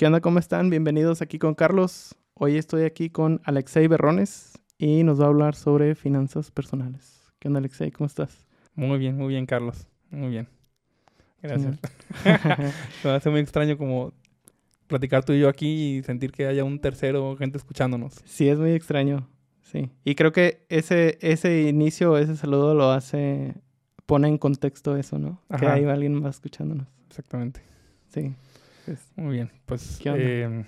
¿Qué onda? ¿Cómo están? Bienvenidos aquí con Carlos. Hoy estoy aquí con Alexei Berrones y nos va a hablar sobre finanzas personales. ¿Qué onda, Alexei? ¿Cómo estás? Muy bien, muy bien, Carlos. Muy bien. Gracias. Me hace muy extraño como platicar tú y yo aquí y sentir que haya un tercero, gente escuchándonos. Sí, es muy extraño. Sí. Y creo que ese, ese inicio, ese saludo lo hace, pone en contexto eso, ¿no? Que hay alguien más escuchándonos. Exactamente. Sí. Muy bien. Pues, eh,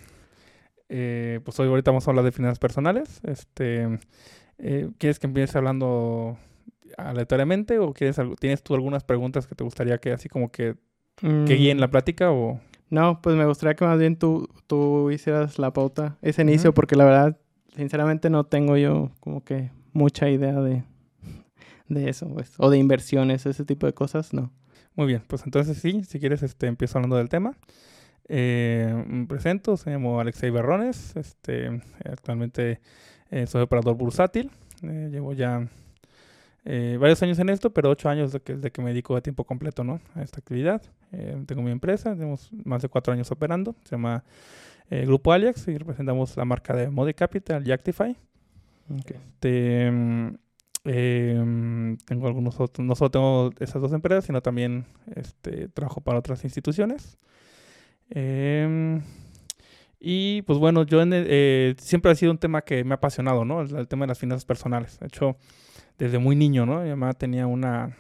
eh, pues hoy ahorita vamos a hablar de finanzas personales. Este, eh, ¿Quieres que empiece hablando aleatoriamente o quieres tienes tú algunas preguntas que te gustaría que así como que, que guíen la mm. plática o...? No, pues me gustaría que más bien tú, tú hicieras la pauta, ese inicio, porque la verdad, sinceramente no tengo yo como que mucha idea de, de eso, pues, o de inversiones, ese tipo de cosas, no. Muy bien, pues entonces sí, si quieres, este, empiezo hablando del tema. Eh, me presento, se llamo Alexei Berrones, este, actualmente eh, soy operador bursátil, eh, llevo ya eh, varios años en esto, pero ocho años desde que, de que me dedico a tiempo completo ¿no? a esta actividad. tengo mi empresa, tenemos más de cuatro años operando, se llama Grupo Aliax y representamos la marca de Modi Capital y Actify. Este, em, tengo algunos otros, no solo tengo esas dos empresas, sino también este, trabajo para otras instituciones. Em, y pues bueno, yo eh, siempre ha sido un tema que me ha apasionado, ¿no? El, tema de las finanzas personales. De hecho, desde muy niño, ¿no? Mi mamá tenía una...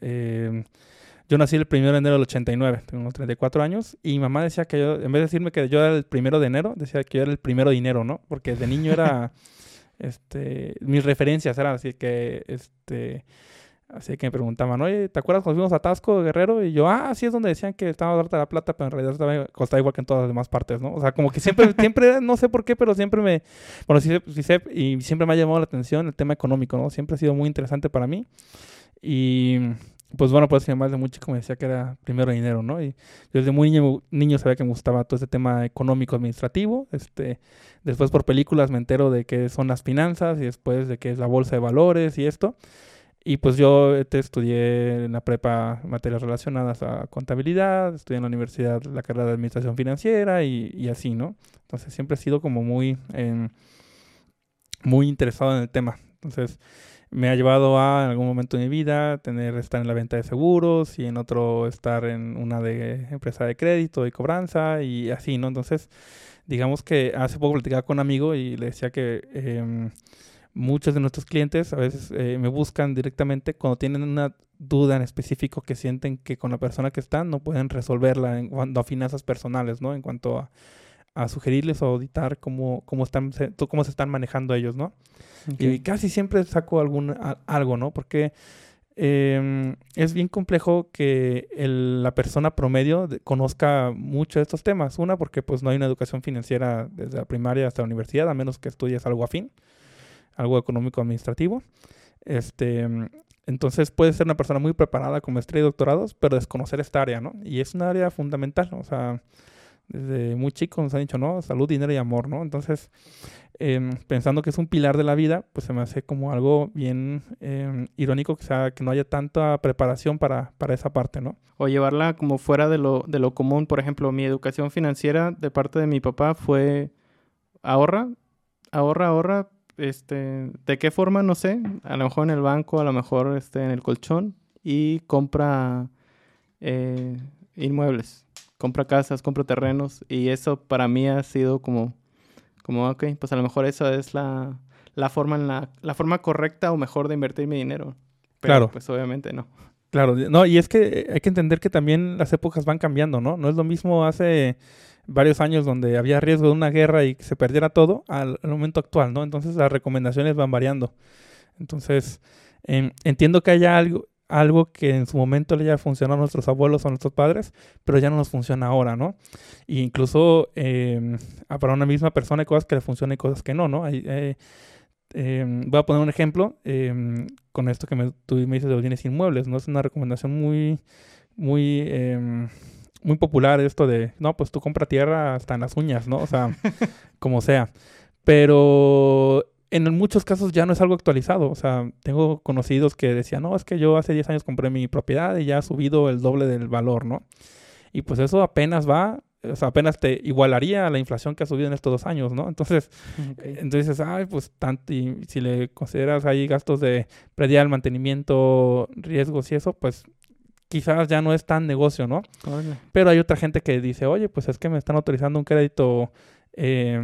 Em, yo nací el primero de enero del 89, tengo unos 34 años, y mi mamá decía que yo, en vez de decirme que yo era el primero de enero, decía que yo era el primero de dinero, ¿no? Porque de niño era, este, mis referencias eran así que, este, Así que me preguntaban, oye, ¿te acuerdas cuando fuimos a Tasco, Guerrero? Y yo, ah, sí es donde decían que estaba darte la plata, pero en realidad costaba igual que en todas las demás partes, ¿no? O sea, como que siempre, siempre, no sé por qué, pero siempre me, bueno, sí, sí sé, y siempre me ha llamado la atención el tema económico, ¿no? Siempre ha sido muy interesante para mí. Y pues bueno, pues mamá desde muy chico me decía que era primero dinero, ¿no? Y yo desde muy niño, niño sabía que me gustaba todo ese tema económico administrativo. Este, después por películas me entero de qué son las finanzas y después de qué es la bolsa de valores y esto. Y pues yo te estudié en la prepa materias relacionadas a contabilidad, estudié en la universidad la carrera de administración financiera y, así, ¿no? Entonces siempre he sido como muy, muy interesado en el tema. Entonces me ha llevado a en algún momento de mi vida tener estar en la venta de seguros y en otro estar en una de empresa de crédito y cobranza y así, ¿no? Entonces digamos que hace poco platicaba con un amigo y le decía que... Eh, muchos de nuestros clientes a veces eh, me buscan directamente cuando tienen una duda en específico que sienten que con la persona que están no pueden resolverla en cuanto a finanzas personales, ¿no? En cuanto a, a sugerirles o auditar cómo, cómo, están, cómo se están manejando ellos, ¿no? Y casi siempre saco algún, algo, ¿no? Porque em, es bien complejo que la persona promedio conozca mucho de estos temas. Una, porque pues no hay una educación financiera desde la primaria hasta la universidad, a menos que estudies algo afín algo económico administrativo. Este, entonces puede ser una persona muy preparada con maestría y doctorados, pero desconocer esta área, ¿no? Y es un área fundamental, o sea, desde muy chico nos han dicho, ¿no? Salud, dinero y amor, ¿no? Entonces, em, pensando que es un pilar de la vida, pues se me hace como algo bien em, irónico que, sea, que no haya tanta preparación para, para esa parte, ¿no? O llevarla como fuera de lo, de lo común. Por ejemplo, mi educación financiera de parte de mi papá fue ahorra, ahorra, ahorra, este, ¿de qué forma? No sé, a lo mejor en el banco, a lo mejor este, en el colchón y compra eh, inmuebles, compra casas, compra terrenos y eso para mí ha sido como, como ok, pues a lo mejor eso es la, la forma en la, la forma correcta o mejor de invertir mi dinero. Pero, claro. Pues obviamente no. Claro, no, y es que hay que entender que también las épocas van cambiando, ¿no? No es lo mismo hace varios años donde había riesgo de una guerra y que se perdiera todo al, momento actual, ¿no? Entonces las recomendaciones van variando. Entonces, em, entiendo que haya algo, algo que en su momento le haya funcionado a nuestros abuelos o a nuestros padres, pero ya no nos funciona ahora, ¿no? E incluso eh, para una misma persona hay cosas que le funcionan y cosas que no, ¿no? Hay, eh, em, voy a poner un ejemplo con esto que me, tú me dices de los bienes inmuebles, ¿no? Es una recomendación muy, muy muy popular esto de, no, pues tú compra tierra hasta en las uñas, ¿no? O sea, como sea. Pero en muchos casos ya no es algo actualizado. O sea, tengo conocidos que decían, no, es que yo hace 10 años compré mi propiedad y ya ha subido el doble del valor, ¿no? Y pues eso apenas va o sea, apenas te igualaría a la inflación que ha subido en estos dos años, ¿no? Entonces, entonces dices, ay, pues tanto, y si le consideras ahí gastos de predial, mantenimiento, riesgos y eso, pues quizás ya no es tan negocio, ¿no? Pero hay otra gente que dice, oye, pues es que me están autorizando un crédito eh,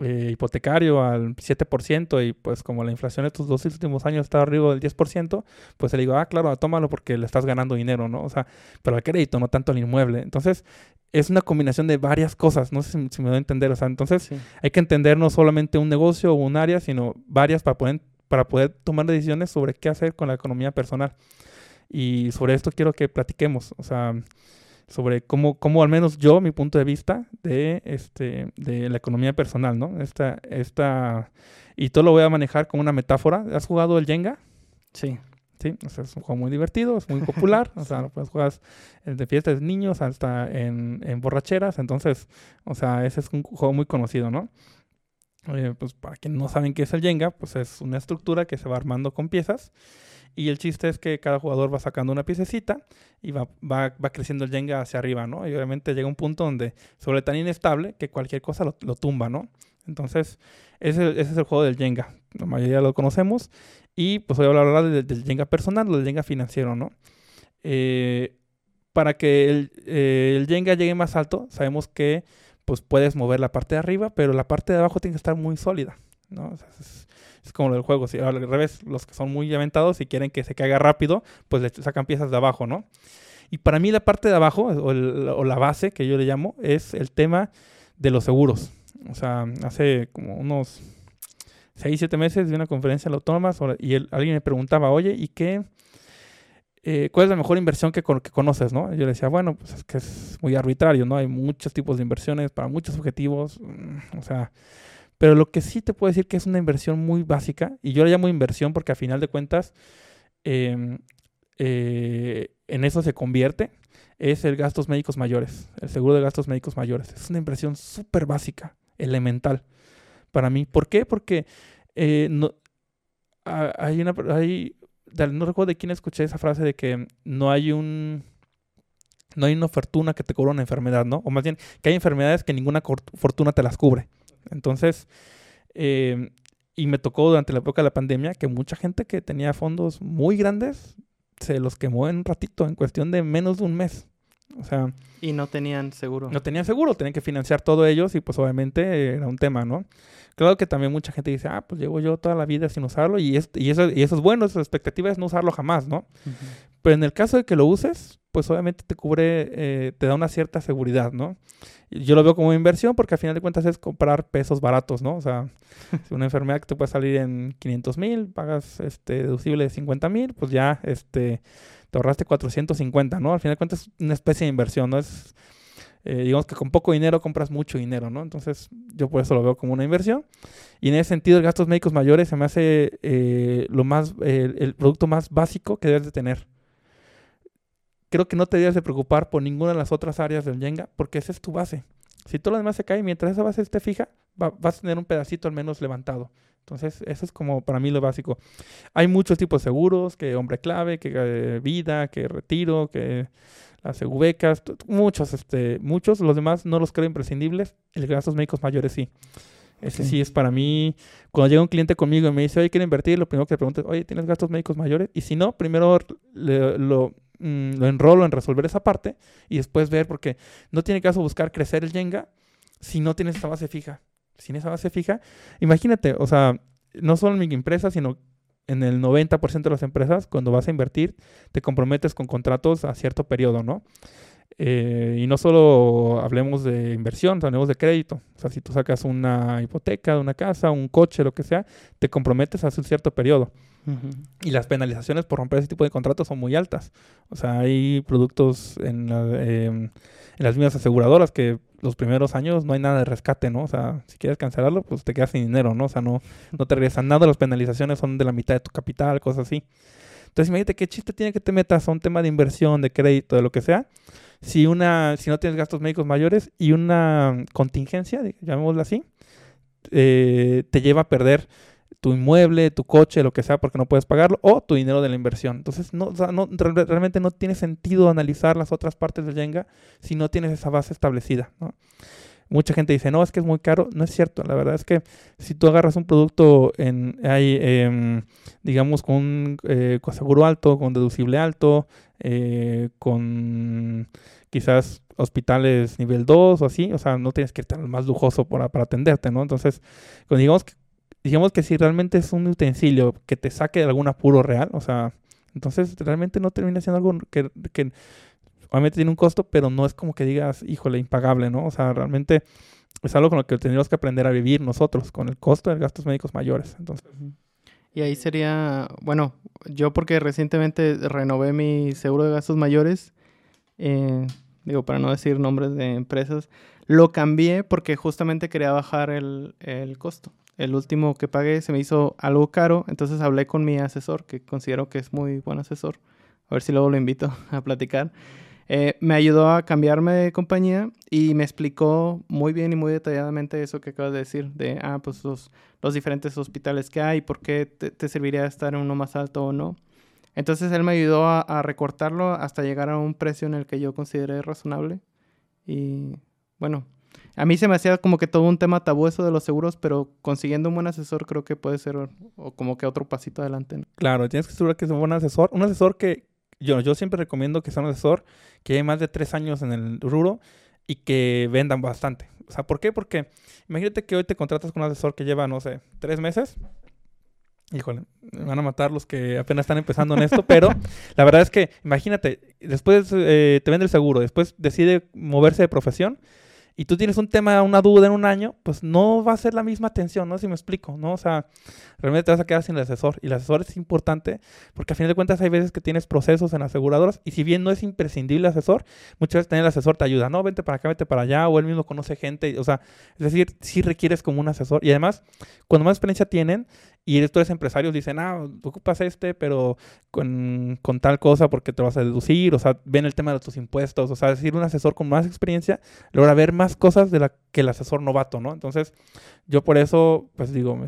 eh, hipotecario al 7% y pues como la inflación estos dos últimos años está arriba del 10%, pues le digo, ah, claro, tómalo porque le estás ganando dinero, ¿no? O sea, pero al crédito, no tanto al inmueble. Entonces, es una combinación de varias cosas, no sé si, me doy a entender, o sea, entonces hay que entender no solamente un negocio o un área, sino varias para poder, para poder tomar decisiones sobre qué hacer con la economía personal. Y sobre esto quiero que platiquemos, o sea, sobre cómo, cómo al menos yo, mi punto de vista de, este, de la economía personal, ¿no? Esta, esta, y todo lo voy a manejar con una metáfora. ¿Has jugado el Jenga? Sí. Sí, o sea, es un juego muy divertido, es muy popular, o sea, pues juegas de fiestas de niños hasta en, en, borracheras, entonces, o sea, ese es un juego muy conocido, ¿no? Eh, pues para quienes no saben qué es el Jenga, pues es una estructura que se va armando con piezas y el chiste es que cada jugador va sacando una piececita y va, va, va creciendo el Jenga hacia arriba, ¿no? Y obviamente llega un punto donde sobre tan inestable que cualquier cosa lo, lo tumba, ¿no? Entonces, ese, ese, es el juego del Jenga. La mayoría lo conocemos. Y pues voy a hablar del, del Jenga personal del Jenga financiero, ¿no? Eh, para que el, eh, el Jenga llegue más alto, sabemos que pues puedes mover la parte de arriba, pero la parte de abajo tiene que estar muy sólida, ¿no? O sea, es, es como lo del juego. Si al revés, los que son muy aventados y quieren que se caiga rápido, pues le sacan piezas de abajo, ¿no? Y para mí la parte de abajo, o, la base que yo le llamo, es el tema de los seguros. O sea, hace como unos 6, 7 meses de una conferencia en la Autónoma y alguien me preguntaba, oye, ¿y qué? Eh, ¿Cuál es la mejor inversión que, que, conoces? ¿no? Yo le decía, bueno, pues es que es muy arbitrario, ¿no? Hay muchos tipos de inversiones para muchos objetivos. Mm, o sea, pero lo que sí te puedo decir que es una inversión muy básica, y yo la llamo inversión porque a final de cuentas em, eh, en eso se convierte, es el gastos médicos mayores, el seguro de gastos médicos mayores. Es una inversión súper básica, elemental para mí. ¿Por qué? Porque eh, no, hay una... Hay, no recuerdo de quién escuché esa frase de que no hay un no hay una fortuna que te cubra una enfermedad, ¿no? O más bien, que hay enfermedades que ninguna fortuna te las cubre. Entonces, eh, y me tocó durante la época de la pandemia que mucha gente que tenía fondos muy grandes se los quemó en un ratito, en cuestión de menos de un mes. O sea... Y no tenían seguro. No tenían seguro, tenían que financiar todo ellos y pues obviamente era un tema, ¿no? Claro que también mucha gente dice, ah, pues llevo yo toda la vida sin usarlo y, y, eso, y eso es bueno, esa expectativa es no usarlo jamás, ¿no? Pero en el caso de que lo uses, pues obviamente te cubre, eh, te da una cierta seguridad, ¿no? Yo lo veo como inversión porque al final de cuentas es comprar pesos baratos, ¿no? O sea, si una enfermedad que te puede salir en 500 mil, pagas este deducible de 50 mil, pues ya este, te ahorraste 450, ¿no? Al final de cuentas es una especie de inversión, ¿no? Es, eh, digamos que con poco dinero compras mucho dinero, ¿no? Entonces yo por eso lo veo como una inversión. Y en ese sentido, el gastos médicos mayores se me hace eh, lo más, el producto más básico que debes de tener creo que no te debes de preocupar por ninguna de las otras áreas del Jenga, porque esa es tu base. Si todo lo demás se cae, mientras esa base esté fija, vas a tener un pedacito al menos levantado. Entonces, eso es como para mí lo básico. Hay muchos tipos de seguros, que hombre clave, que eh, vida, que retiro, que las becas, muchos, este, muchos. Los demás no los creo imprescindibles. El gastos médicos mayores sí. Ese sí es para mí. Cuando llega un cliente conmigo y me dice, oye, quiero invertir, lo primero que le pregunto es, oye, ¿tienes gastos médicos mayores? Y si no, primero lo, Mm, lo enrolo en resolver esa parte y después ver, porque no tiene caso buscar crecer el Jenga si no tienes esa base fija. Sin esa base fija, imagínate, o sea, no solo en mi empresa, sino en el 90% de las empresas, cuando vas a invertir, te comprometes con contratos a cierto periodo, ¿no? Eh, y no solo hablemos de inversión, hablemos de crédito. O sea, si tú sacas una hipoteca una casa, un coche, lo que sea, te comprometes a un cierto periodo. Y las penalizaciones por romper ese tipo de contratos son muy altas. O sea, hay productos en, em, en, las mismas aseguradoras que los primeros años no hay nada de rescate, ¿no? O sea, si quieres cancelarlo, pues te quedas sin dinero, ¿no? O sea, no, no te regresan nada. Las penalizaciones son de la mitad de tu capital, cosas así. Entonces, imagínate qué chiste tiene que te metas a un tema de inversión, de crédito, de lo que sea. Si, una, si no tienes gastos médicos mayores y una contingencia, llamémosla así, eh, te lleva a perder tu inmueble, tu coche, lo que sea, porque no puedes pagarlo, o tu dinero de la inversión. Entonces, no, no realmente no tiene sentido analizar las otras partes del Jenga si no tienes esa base establecida. ¿no? Mucha gente dice, no, es que es muy caro. No es cierto. La verdad es que si tú agarras un producto en, hay, em, digamos, con un eh, seguro alto, con deducible alto, eh, con quizás hospitales nivel 2 o así, o sea, no tienes que estar más lujoso para, para atenderte, ¿no? Entonces, digamos que, digamos que si realmente es un utensilio que te saque de algún apuro real, o sea, entonces realmente no termina siendo algo que, obviamente tiene un costo, pero no es como que digas, híjole, impagable, ¿no? O sea, realmente es algo con lo que tendríamos que aprender a vivir nosotros, con el costo de gastos médicos mayores. Entonces. Y ahí sería, bueno, yo porque recientemente renové mi seguro de gastos mayores, eh, digo, para no decir nombres de empresas, lo cambié porque justamente quería bajar el costo. El último que pagué se me hizo algo caro, entonces hablé con mi asesor, que considero que es muy buen asesor. A ver si luego lo invito a platicar. Eh, me ayudó a cambiarme de compañía y me explicó muy bien y muy detalladamente eso que acabas de decir, de, ah, pues los, los diferentes hospitales que hay, por qué te, serviría estar en uno más alto o no. Entonces él me ayudó a, recortarlo hasta llegar a un precio en el que yo consideré razonable. Y bueno, a mí se me hacía como que todo un tema tabú eso de los seguros, pero consiguiendo un buen asesor creo que puede ser o, como que otro pasito adelante. Claro, tienes que asegurar que es un buen asesor. Un asesor que yo, yo siempre recomiendo que sea un asesor que lleve más de tres años en el rubro y que vendan bastante. O sea, ¿por qué? Porque imagínate que hoy te contratas con un asesor que lleva, no sé, tres meses. Híjole, me van a matar los que apenas están empezando en esto, pero la verdad es que, imagínate, después eh, te vende el seguro, después decide moverse de profesión y tú tienes un tema, una duda en un año, pues no va a ser la misma atención, ¿no? Si me explico, ¿no? O sea, realmente te vas a quedar sin el asesor. Y el asesor es importante porque a fin de cuentas hay veces que tienes procesos en aseguradoras y si bien no es imprescindible el asesor, muchas veces tener el asesor te ayuda, no, vente para acá, vente para allá, o él mismo conoce gente, o sea, es decir, sí requieres como un asesor. Y además, cuando más experiencia tienen, y estos empresarios dicen, ah, ocupas este, pero con, tal cosa porque te vas a deducir, o sea, ven el tema de tus impuestos, o sea, decir, un asesor con más experiencia logra ver más cosas de la que el asesor novato, ¿no? Entonces, yo por eso, pues digo,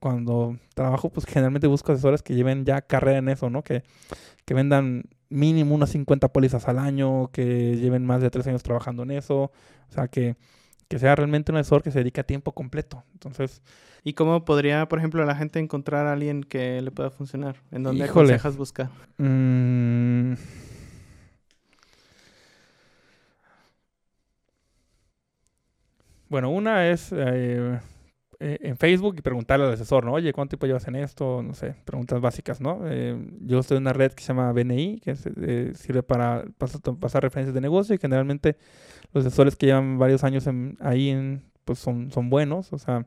cuando trabajo, pues generalmente busco asesores que lleven ya carrera en eso, ¿no? Que, que vendan mínimo unas 50 pólizas al año, que lleven más de tres años trabajando en eso, o sea, que, que sea realmente un asesor que se dedique a tiempo completo. Entonces, ¿Y cómo podría, por ejemplo, la gente encontrar a alguien que le pueda funcionar? ¿En dónde aconsejas buscar? Mm. Bueno, una es eh, eh, en Facebook y preguntarle al asesor, ¿no? Oye, ¿cuánto tiempo llevas en esto? No sé, preguntas básicas, ¿no? Eh, yo estoy en una red que se llama BNI, que sirve para pasar, referencias de negocio y generalmente los asesores que llevan varios años ahí pues son, son buenos, o sea,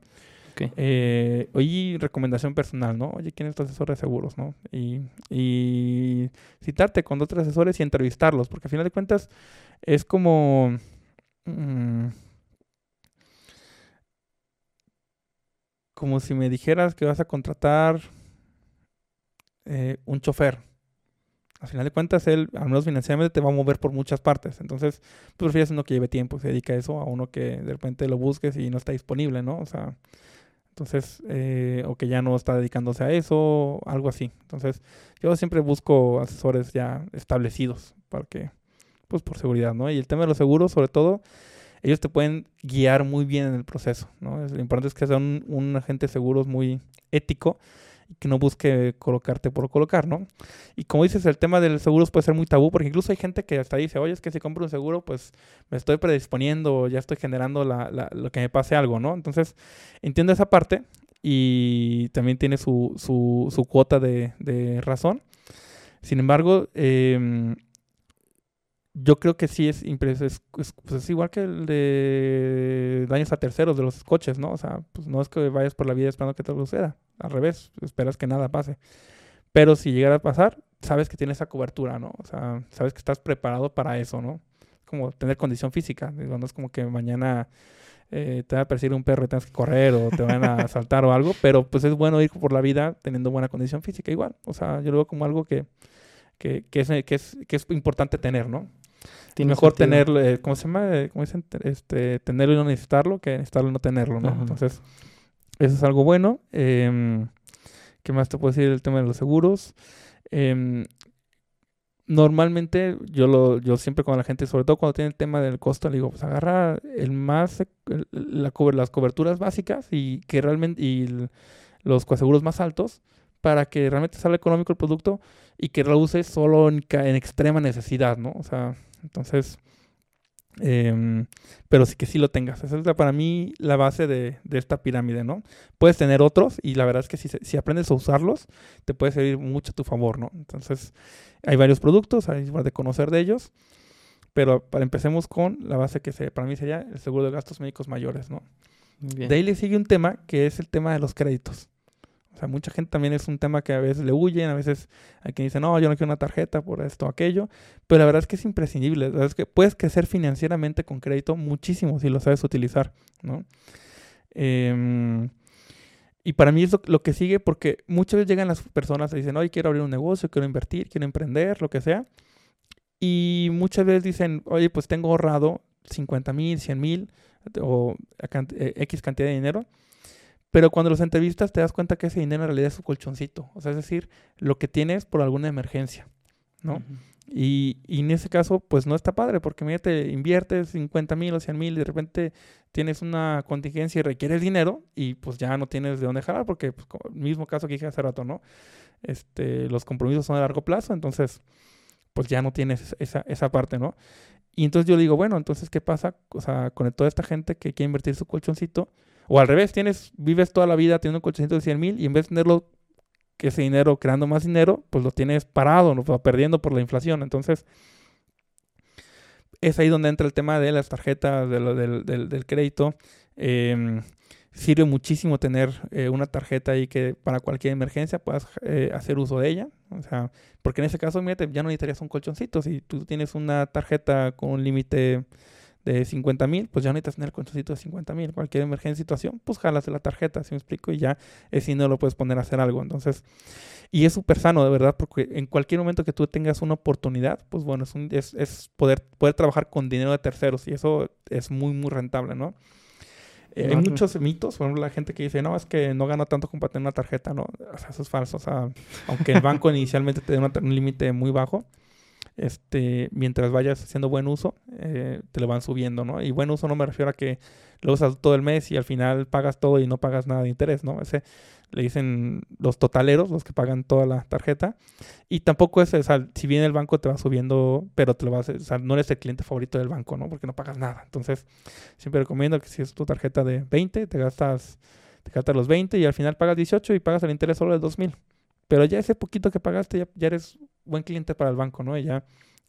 eh, oye, recomendación personal, ¿no? Oye, ¿quién es tu asesor de seguros, no? Y, y citarte con otros asesores y entrevistarlos, porque al final de cuentas es como... Mm, como si me dijeras que vas a contratar eh, un chofer. Al final de cuentas, él, al menos financieramente, te va a mover por muchas partes. Entonces, prefieres uno que lleve tiempo, se dedica a eso, a uno que de repente lo busques y no está disponible, ¿no? O sea, entonces, eh, o que ya no está dedicándose a eso, algo así. Entonces, yo siempre busco asesores ya establecidos para que, pues por seguridad, ¿no? Y el tema de los seguros, sobre todo, ellos te pueden guiar muy bien en el proceso, ¿no? Lo importante es que sea un, un agente de seguros muy ético que no busque colocarte por colocar, ¿no? Y como dices, el tema del seguros puede ser muy tabú, porque incluso hay gente que hasta dice, oye, es que si compro un seguro, pues me estoy predisponiendo, ya estoy generando la, lo que me pase algo, ¿no? Entonces, entiendo esa parte y también tiene su, su, su cuota de, de, razón. Sin embargo, eh, yo creo que sí es, es, es, pues es, igual que el de daños a terceros de los coches, ¿no? O sea, pues no es que vayas por la vida esperando que te suceda. Al revés, esperas que nada pase. Pero si llegara a pasar, sabes que tienes esa cobertura, ¿no? O sea, sabes que estás preparado para eso, ¿no? Como tener condición física. No es como que mañana eh, te va a perseguir un perro y tengas que correr o te van a asaltar o algo, pero pues es bueno ir por la vida teniendo buena condición física igual. O sea, yo lo veo como algo que, que, que, es, que, es, que es importante tener, ¿no? Mejor tenerlo, eh, ¿cómo se llama? Eh, ¿Cómo dicen? Este, tenerlo y no necesitarlo que necesitarlo y no tenerlo, ¿no? Entonces, eso es algo bueno. Em, ¿Qué más te puedo decir del tema de los seguros? Em, normalmente yo lo yo siempre con la gente, sobre todo cuando tiene el tema del costo, le digo, pues agarra el más la, las coberturas básicas y que realmente y los coaseguros más altos para que realmente salga económico el producto y que lo uses solo en, en extrema necesidad, ¿no? O sea, entonces Em, pero sí que sí lo tengas. Esa es para mí la base de, esta pirámide, ¿no? Puedes tener otros y la verdad es que si, si, aprendes a usarlos, te puede servir mucho a tu favor, ¿no? Entonces, hay varios productos, hay de conocer de ellos, pero para empecemos con la base que se, para mí sería el seguro de gastos médicos mayores, ¿no? De ahí le sigue un tema que es el tema de los créditos. O sea, mucha gente también es un tema que a veces le huyen, a veces hay quien dice, no, yo no quiero una tarjeta por esto aquello, pero la verdad es que es imprescindible, la verdad es que puedes crecer financieramente con crédito muchísimo si lo sabes utilizar, ¿no? Em, y para mí es lo, que sigue porque muchas veces llegan las personas y dicen, oye, quiero abrir un negocio, quiero invertir, quiero emprender, lo que sea. Y muchas veces dicen, oye, pues tengo ahorrado 50 mil, 100 mil o eh, X cantidad de dinero pero cuando los entrevistas te das cuenta que ese dinero en realidad es su colchoncito. O sea, es decir, lo que tienes por alguna emergencia, ¿no? y, y, en ese caso, pues no está padre, porque mira, te inviertes 50 mil o 100 mil y de repente tienes una contingencia y requieres dinero y pues ya no tienes de dónde jalar, porque pues, el mismo caso que dije hace rato, ¿no? Este, los compromisos son a largo plazo, entonces pues ya no tienes esa, esa parte, ¿no? Y entonces yo digo, bueno, entonces, ¿qué pasa o sea, con toda esta gente que quiere invertir su colchoncito? O al revés, tienes, vives toda la vida teniendo un colchoncito de 100 mil y en vez de tenerlo, ese dinero creando más dinero, pues lo tienes parado, ¿no? perdiendo por la inflación. Entonces, es ahí donde entra el tema de las tarjetas, del, del, crédito. Em, sirve muchísimo tener eh, una tarjeta ahí que para cualquier emergencia puedas eh, hacer uso de ella. O sea, porque en ese caso, ya no necesitarías un colchoncito. Si tú tienes una tarjeta con un límite de 50 mil, pues ya no necesitas tener el colchoncito de 50 mil. Cualquier emergencia situación, pues jalas de la tarjeta, si me explico, y ya si no lo puedes poner a hacer algo. Entonces, y es súper sano, de verdad, porque en cualquier momento que tú tengas una oportunidad, pues bueno, es, es, es, poder, poder trabajar con dinero de terceros y eso es muy, muy rentable, ¿no? Eh, hay muchos mitos, por ejemplo, la gente que dice, no, es que no gano tanto para tener una tarjeta, ¿no? O sea, eso es falso. O sea, aunque el banco inicialmente te dé un límite muy bajo, este, mientras vayas haciendo buen uso, eh, te lo van subiendo, ¿no? Y buen uso no me refiero a que lo usas todo el mes y al final pagas todo y no pagas nada de interés, ¿no? Ese le dicen los totaleros, los que pagan toda la tarjeta. Y tampoco es, o sea, si bien el banco te va subiendo, pero te lo vas, o sea, no eres el cliente favorito del banco, ¿no? Porque no pagas nada. Entonces, siempre recomiendo que si es tu tarjeta de 20, te gastas, te gastas los 20 y al final pagas 18 y pagas el interés solo de 2000. Pero ya ese poquito que pagaste, ya, ya eres buen cliente para el banco, ¿no? Y ya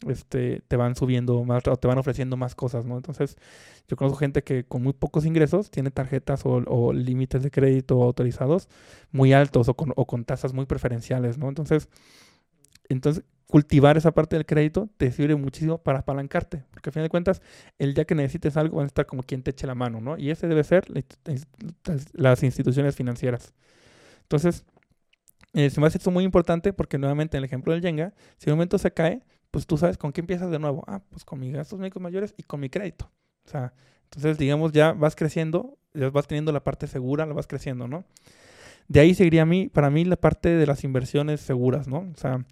este, te van subiendo más o te van ofreciendo más cosas, ¿no? Entonces, yo conozco gente que con muy pocos ingresos tiene tarjetas o, límites de crédito autorizados muy altos o con, o con tasas muy preferenciales, ¿no? Entonces, entonces, cultivar esa parte del crédito te sirve muchísimo para apalancarte, porque al fin de cuentas, el día que necesites algo van a estar como quien te eche la mano, ¿no? Y ese debe ser las instituciones financieras. Entonces, eh, se me hace esto muy importante porque nuevamente en el ejemplo del Jenga, si un momento se cae, pues tú sabes con qué empiezas de nuevo. Ah, pues con mis gastos médicos mayores y con mi crédito. O sea, entonces digamos ya vas creciendo, ya vas teniendo la parte segura, la vas creciendo, ¿no? De ahí seguiría a mí, para mí la parte de las inversiones seguras, ¿no? O sea,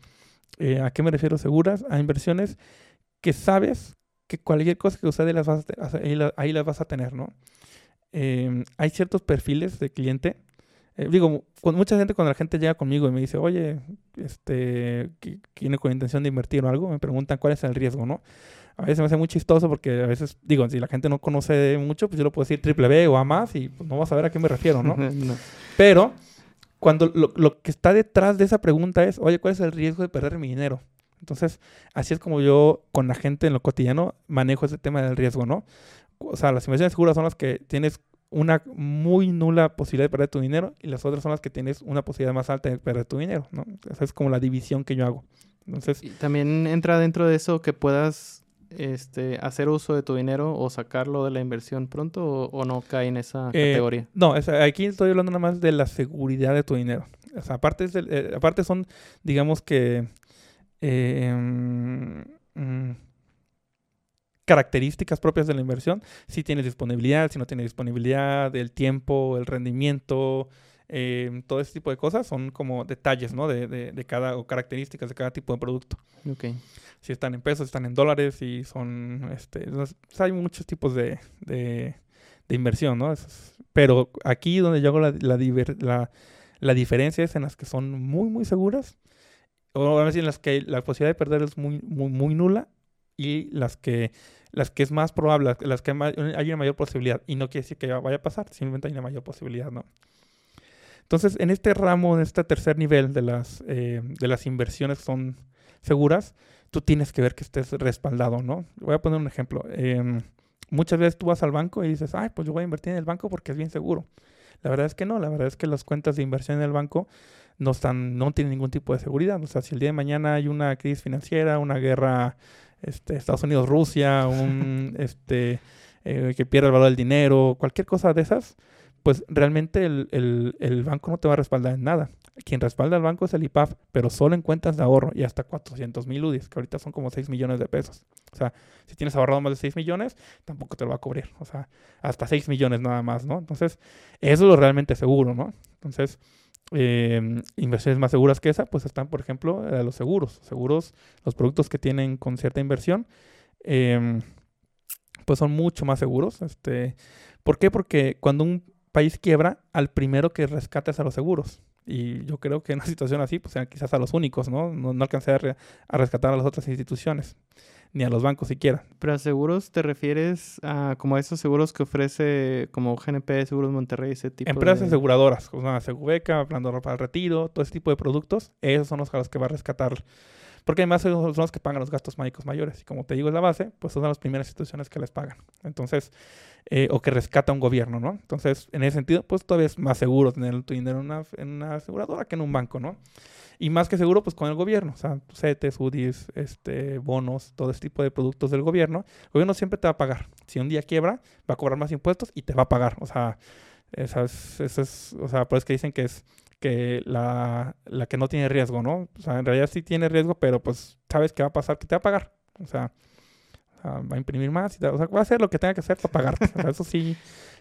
eh, ¿a qué me refiero seguras? A inversiones que sabes que cualquier cosa que sucede las vas a, ahí, las vas a tener, ¿no? Eh, hay ciertos perfiles de cliente eh, digo, con mucha gente, cuando la gente llega conmigo y me dice, oye, este, tiene con intención de invertir o algo, me preguntan cuál es el riesgo, ¿no? A veces me hace muy chistoso porque a veces, digo, si la gente no conoce mucho, pues yo lo puedo decir triple B o A más y pues no vas a ver a qué me refiero, ¿no? Pero cuando lo, lo, que está detrás de esa pregunta es, oye, ¿cuál es el riesgo de perder mi dinero? Entonces, así es como yo con la gente en lo cotidiano manejo ese tema del riesgo, ¿no? O sea, las inversiones seguras son las que tienes una muy nula posibilidad de perder tu dinero y las otras son las que tienes una posibilidad más alta de perder tu dinero, ¿no? Esa es como la división que yo hago. Entonces, también entra dentro de eso que puedas este, hacer uso de tu dinero o sacarlo de la inversión pronto o, no cae en esa eh, categoría. No, aquí estoy hablando nada más de la seguridad de tu dinero. O sea, aparte, es eh, aparte son, digamos que... Eh, mm, mm, características propias de la inversión, si tienes disponibilidad, si no tienes disponibilidad, el tiempo, el rendimiento, eh, todo ese tipo de cosas son como detalles, ¿no? De, de, de, cada, o características de cada tipo de producto. Ok. Si están en pesos, están en dólares, si son, este, hay muchos tipos de, de, inversión, ¿no? pero aquí donde yo hago la, la, la, la, diferencia es en las que son muy, muy seguras, o a veces en las que la posibilidad de perder es muy, muy, muy nula, y las que las que es más probable, las que hay una mayor posibilidad. Y no quiere decir que vaya a pasar, simplemente hay una mayor posibilidad, ¿no? Entonces, en este ramo, en este tercer nivel de las, eh, de las inversiones que son seguras, tú tienes que ver que estés respaldado, ¿no? Voy a poner un ejemplo. Em, muchas veces tú vas al banco y dices, ay, pues yo voy a invertir en el banco porque es bien seguro. La verdad es que no, la verdad es que las cuentas de inversión en el banco no están, no tienen ningún tipo de seguridad. O sea, si el día de mañana hay una crisis financiera, una guerra, este, Estados Unidos, Rusia, un, este, eh, que pierda el valor del dinero, cualquier cosa de esas, pues realmente el, el, el, banco no te va a respaldar en nada. Quien respalda al banco es el IPAF, pero solo en cuentas de ahorro y hasta 400 mil UDIs, que ahorita son como 6 millones de pesos. O sea, si tienes ahorrado más de 6 millones, tampoco te lo va a cubrir. O sea, hasta 6 millones nada más, ¿no? Entonces, eso es lo realmente seguro, ¿no? Entonces, eh, inversiones más seguras que esa, pues están, por ejemplo, eh, los seguros. Seguros, los productos que tienen con cierta inversión, eh, pues son mucho más seguros. Este, ¿Por qué? Porque cuando un país quiebra, al primero que rescata es a los seguros. Y yo creo que en una situación así, pues sean quizás a los únicos, ¿no? No, no alcancé a, rescatar a las otras instituciones, ni a los bancos siquiera. Pero a seguros te refieres a como a esos seguros que ofrece como GNP, Seguros Monterrey, ese tipo Empresas de... aseguradoras, como Segubeca, Plan para el retiro, todo ese tipo de productos, esos son los a los que va a rescatar. Porque además son los que pagan los gastos médicos mayores. Y como te digo, es la base, pues son las primeras instituciones que les pagan. Entonces, eh, o que rescata un gobierno, ¿no? Entonces, en ese sentido, pues todavía es más seguro tener tu dinero en una, en una aseguradora que en un banco, ¿no? Y más que seguro, pues con el gobierno, o sea, CETES, UDIs, este, bonos, todo ese tipo de productos del gobierno. El gobierno siempre te va a pagar. Si un día quiebra, va a cobrar más impuestos y te va a pagar. O sea, esas, esas, o sea, por eso que dicen que es que la, la que no tiene riesgo, ¿no? O sea, en realidad sí tiene riesgo, pero pues sabes que va a pasar, que te va a pagar. O sea, va a imprimir más, y, o sea, va a hacer lo que tenga que hacer para pagarte. O sea, eso sí,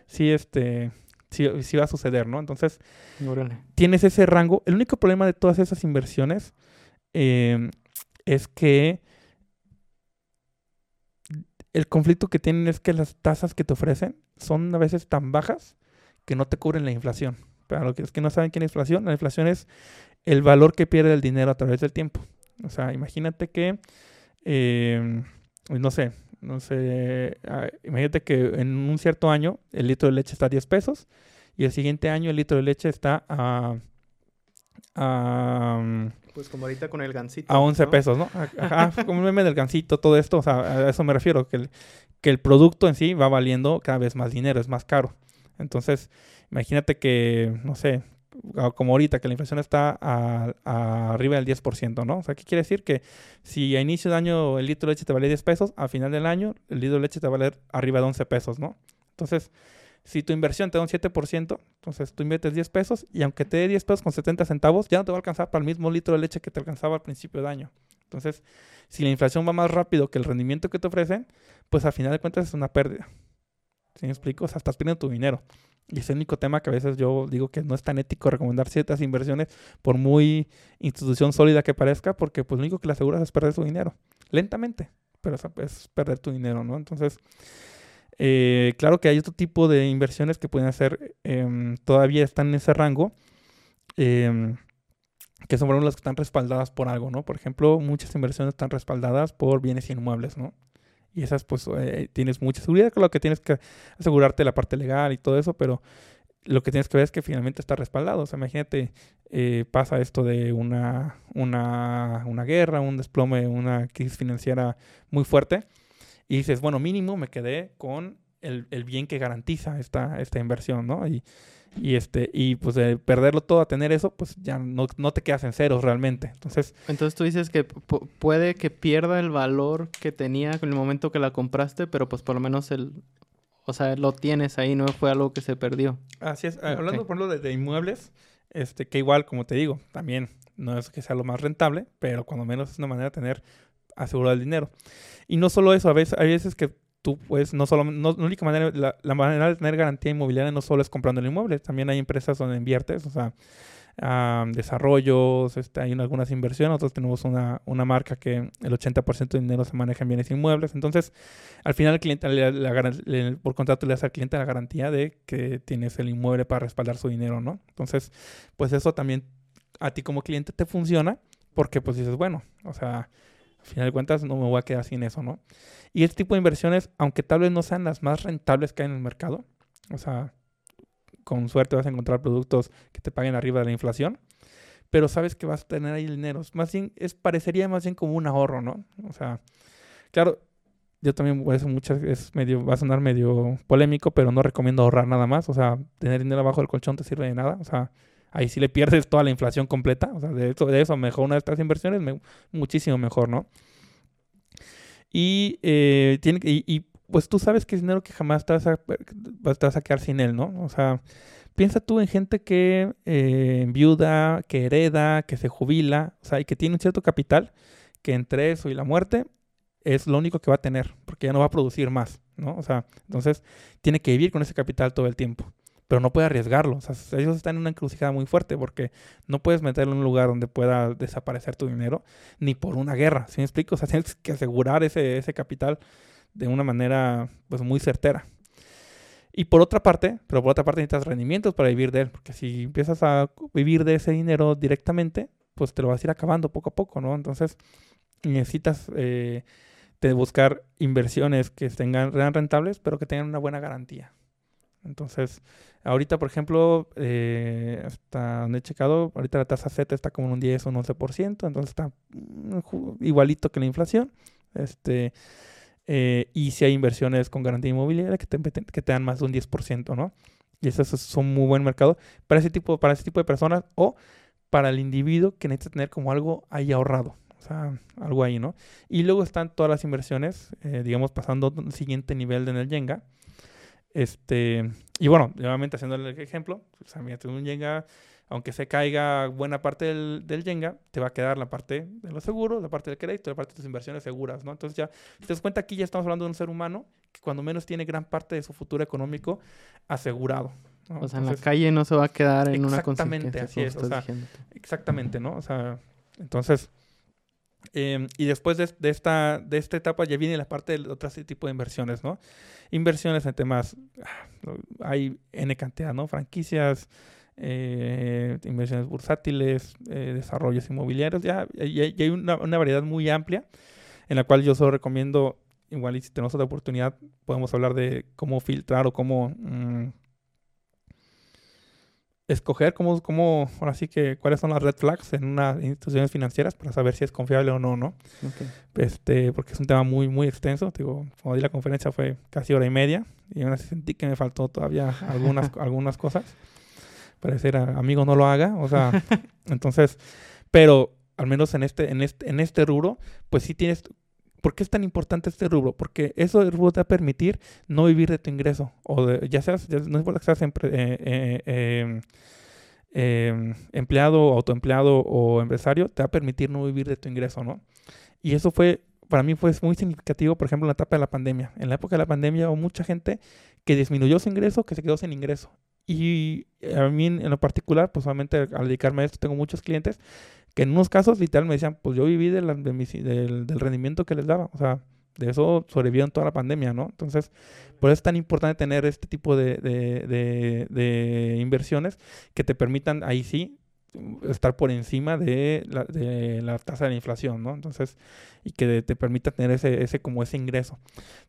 sí, este, sí, sí, va a suceder, ¿no? Entonces, Órale. tienes ese rango. El único problema de todas esas inversiones eh, es que el conflicto que tienen es que las tasas que te ofrecen son a veces tan bajas que no te cubren la inflación. Para los que, es que no saben qué es inflación, la inflación es el valor que pierde el dinero a través del tiempo. O sea, imagínate que, eh, no sé, no sé, imagínate que en un cierto año el litro de leche está a 10 pesos y el siguiente año el litro de leche está a... a pues como ahorita con el gancito. A 11 ¿no? pesos, ¿no? Ajá, como el meme del gancito, todo esto, o sea, a eso me refiero, que el, que el producto en sí va valiendo cada vez más dinero, es más caro. Entonces, imagínate que, no sé, como ahorita, que la inflación está a, a arriba del 10%, ¿no? O sea, ¿qué quiere decir? Que si a inicio de año el litro de leche te vale 10 pesos, al final del año el litro de leche te va a valer arriba de 11 pesos, ¿no? Entonces, si tu inversión te da un 7%, entonces tú inviertes 10 pesos y aunque te dé 10 pesos con 70 centavos, ya no te va a alcanzar para el mismo litro de leche que te alcanzaba al principio de año. Entonces, si la inflación va más rápido que el rendimiento que te ofrecen, pues al final de cuentas es una pérdida. ¿Sí me explico? O sea, estás perdiendo tu dinero. Y es el único tema que a veces yo digo que no es tan ético recomendar ciertas inversiones por muy institución sólida que parezca, porque pues lo único que le aseguras es perder tu dinero. Lentamente, pero es perder tu dinero, ¿no? Entonces, eh, claro que hay otro tipo de inversiones que pueden hacer, eh, todavía están en ese rango, eh, que son las que están respaldadas por algo, ¿no? Por ejemplo, muchas inversiones están respaldadas por bienes inmuebles, ¿no? Y esas, pues, eh, tienes mucha seguridad, con lo que tienes que asegurarte la parte legal y todo eso, pero lo que tienes que ver es que finalmente está respaldado. O sea, imagínate, eh, pasa esto de una, una, una guerra, un desplome, una crisis financiera muy fuerte, y dices, bueno, mínimo me quedé con el, el bien que garantiza esta, esta inversión, ¿no? Y este y pues de perderlo todo a tener eso pues ya no, no te quedas en ceros realmente. Entonces entonces tú dices que puede que pierda el valor que tenía en el momento que la compraste pero pues por lo menos el o sea lo tienes ahí no fue algo que se perdió. Así es okay. hablando por ejemplo de, de, inmuebles este que igual como te digo también no es que sea lo más rentable pero cuando menos es una manera de tener asegurado el dinero. Y no solo eso a veces hay veces que tú pues no solo, no, la única manera, la, la, manera de tener garantía inmobiliaria no solo es comprando el inmueble, también hay empresas donde inviertes, o sea, desarrollos, este, hay algunas inversiones, nosotros tenemos una, una marca que el 80% de dinero se maneja en bienes inmuebles, entonces al final el cliente, por contrato le hace al cliente la garantía de que tienes el inmueble para respaldar su dinero, ¿no? Entonces, pues eso también a ti como cliente te funciona porque pues dices, bueno, o sea, al final de cuentas no me voy a quedar sin eso, ¿no? Y este tipo de inversiones, aunque tal vez no sean las más rentables que hay en el mercado, o sea, con suerte vas a encontrar productos que te paguen arriba de la inflación, pero sabes que vas a tener ahí dinero. Más bien, es, parecería más bien como un ahorro, ¿no? O sea, claro, yo también a muchas, es medio, va a sonar medio polémico, pero no recomiendo ahorrar nada más. O sea, tener dinero abajo del colchón te sirve de nada. O sea, ahí sí le pierdes toda la inflación completa. O sea, de eso, de eso mejor una de estas inversiones, muchísimo mejor, ¿no? Y, eh, tiene, y, y, pues tú sabes que es dinero que jamás te vas a, te vas a quedar sin él, ¿no? O sea, piensa tú en gente que eh, viuda, que hereda, que se jubila, o sea, y que tiene un cierto capital, que entre eso y la muerte es lo único que va a tener, porque ya no va a producir más, ¿no? O sea, entonces tiene que vivir con ese capital todo el tiempo pero no puede arriesgarlo. O sea, ellos están en una encrucijada muy fuerte porque no puedes meterlo en un lugar donde pueda desaparecer tu dinero, ni por una guerra, ¿sí me explico? O sea, tienes que asegurar ese, ese capital de una manera pues muy certera. Y por otra parte, pero por otra parte necesitas rendimientos para vivir de él, porque si empiezas a vivir de ese dinero directamente, pues te lo vas a ir acabando poco a poco, ¿no? Entonces necesitas eh, buscar inversiones que tengan, sean rentables, pero que tengan una buena garantía. Entonces, ahorita, por ejemplo, eh, hasta donde he checado, ahorita la tasa Z está como en un 10 o un 11%, entonces está mm, igualito que la inflación. Este, eh, y si hay inversiones con garantía inmobiliaria que te, que te dan más de un 10%, ¿no? Y eso es un muy buen mercado para ese tipo, para ese tipo de personas o para el individuo que necesita tener como algo ahí ahorrado. O sea, algo ahí, ¿no? Y luego están todas las inversiones, eh, digamos, pasando al siguiente nivel de en el Jenga, este, y bueno, nuevamente haciendo el ejemplo, sea, mira, un Jenga, aunque se caiga buena parte del, del Jenga, te va a quedar la parte de los seguros, la parte del crédito, la parte de tus inversiones seguras, ¿no? Entonces ya, si te das cuenta, aquí ya estamos hablando de un ser humano que cuando menos tiene gran parte de su futuro económico asegurado. O sea, en la calle no se va a quedar en una Exactamente, así es. O sea, exactamente, ¿no? O sea, entonces... Em, y después de, de, esta, de esta etapa ya viene la parte de otro tipo de inversiones, ¿no? Inversiones en temas, ah, hay N cantidad, ¿no? Franquicias, eh, inversiones bursátiles, eh, desarrollos inmobiliarios, ya, hay una, variedad muy amplia en la cual yo solo recomiendo, igual y si tenemos otra oportunidad, podemos hablar de cómo filtrar o cómo... Mm, escoger cómo, cómo, ahora sí que, cuáles son las red flags en unas instituciones financieras para saber si es confiable o no, ¿no? Este, porque es un tema muy, muy extenso. Digo, cuando di la conferencia fue casi hora y media y aún así sentí que me faltó todavía algunas, algunas cosas. Parecer amigo no lo haga, o sea, entonces, pero al menos en este, en este, en este rubro, pues sí tienes ¿Por qué es tan importante este rubro? Porque eso rubro te va a permitir no vivir de tu ingreso. O ya seas, no importa que seas eh, eh, em, em, empleado, autoempleado o empresario, te va a permitir no vivir de tu ingreso, ¿no? Y eso fue, para mí fue muy significativo, por ejemplo, en la etapa de la pandemia. En la época de la pandemia hubo mucha gente que disminuyó su ingreso, que se quedó sin ingreso. Y a mí en lo particular, pues solamente al dedicarme a esto, tengo muchos clientes que en unos casos literal me decían, pues yo viví del, del, rendimiento que les daba, o sea, de eso sobrevivieron toda la pandemia, ¿no? Entonces, por eso es tan importante tener este tipo de, de, inversiones que te permitan ahí sí estar por encima de la, de la tasa de la inflación, ¿no? Entonces, y que te permita tener ese, ese como ese ingreso.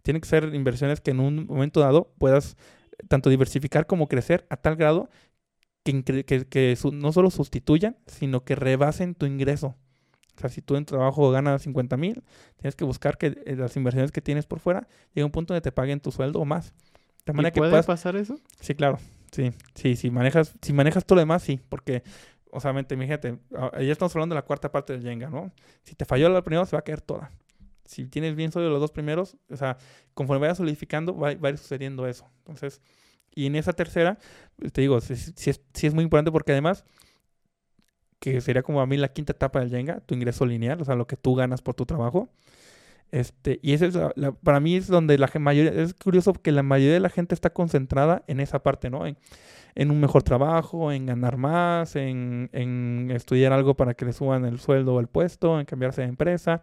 Tienen que ser inversiones que en un momento dado puedas tanto diversificar como crecer a tal grado que, que, no solo sustituyan, sino que rebasen tu ingreso. O sea, si tú en trabajo ganas 50 mil, tienes que buscar que eh, las inversiones que tienes por fuera lleguen a un punto donde te paguen tu sueldo o más. De manera que puede pasar eso? Sí, claro. Sí, sí, si manejas, si manejas todo lo demás, sí, porque, o sea, imagínate, ah, ya estamos hablando de la cuarta parte del Jenga, ¿no? Si te falló la primera, se va a caer toda. Si tienes bien sólido los dos primeros, o sea, conforme vayas solidificando, va, va a ir sucediendo eso. Entonces, y en esa tercera, te digo, sí, es, es, muy importante porque además, que sería como a mí la quinta etapa del Jenga, tu ingreso lineal, o sea, lo que tú ganas por tu trabajo, Este, y ese es para mí es donde la mayoría, es curioso que la mayoría de la gente está concentrada en esa parte, ¿no? En, en un mejor trabajo, en ganar más, en, en, estudiar algo para que le suban el sueldo o el puesto, en cambiarse de empresa.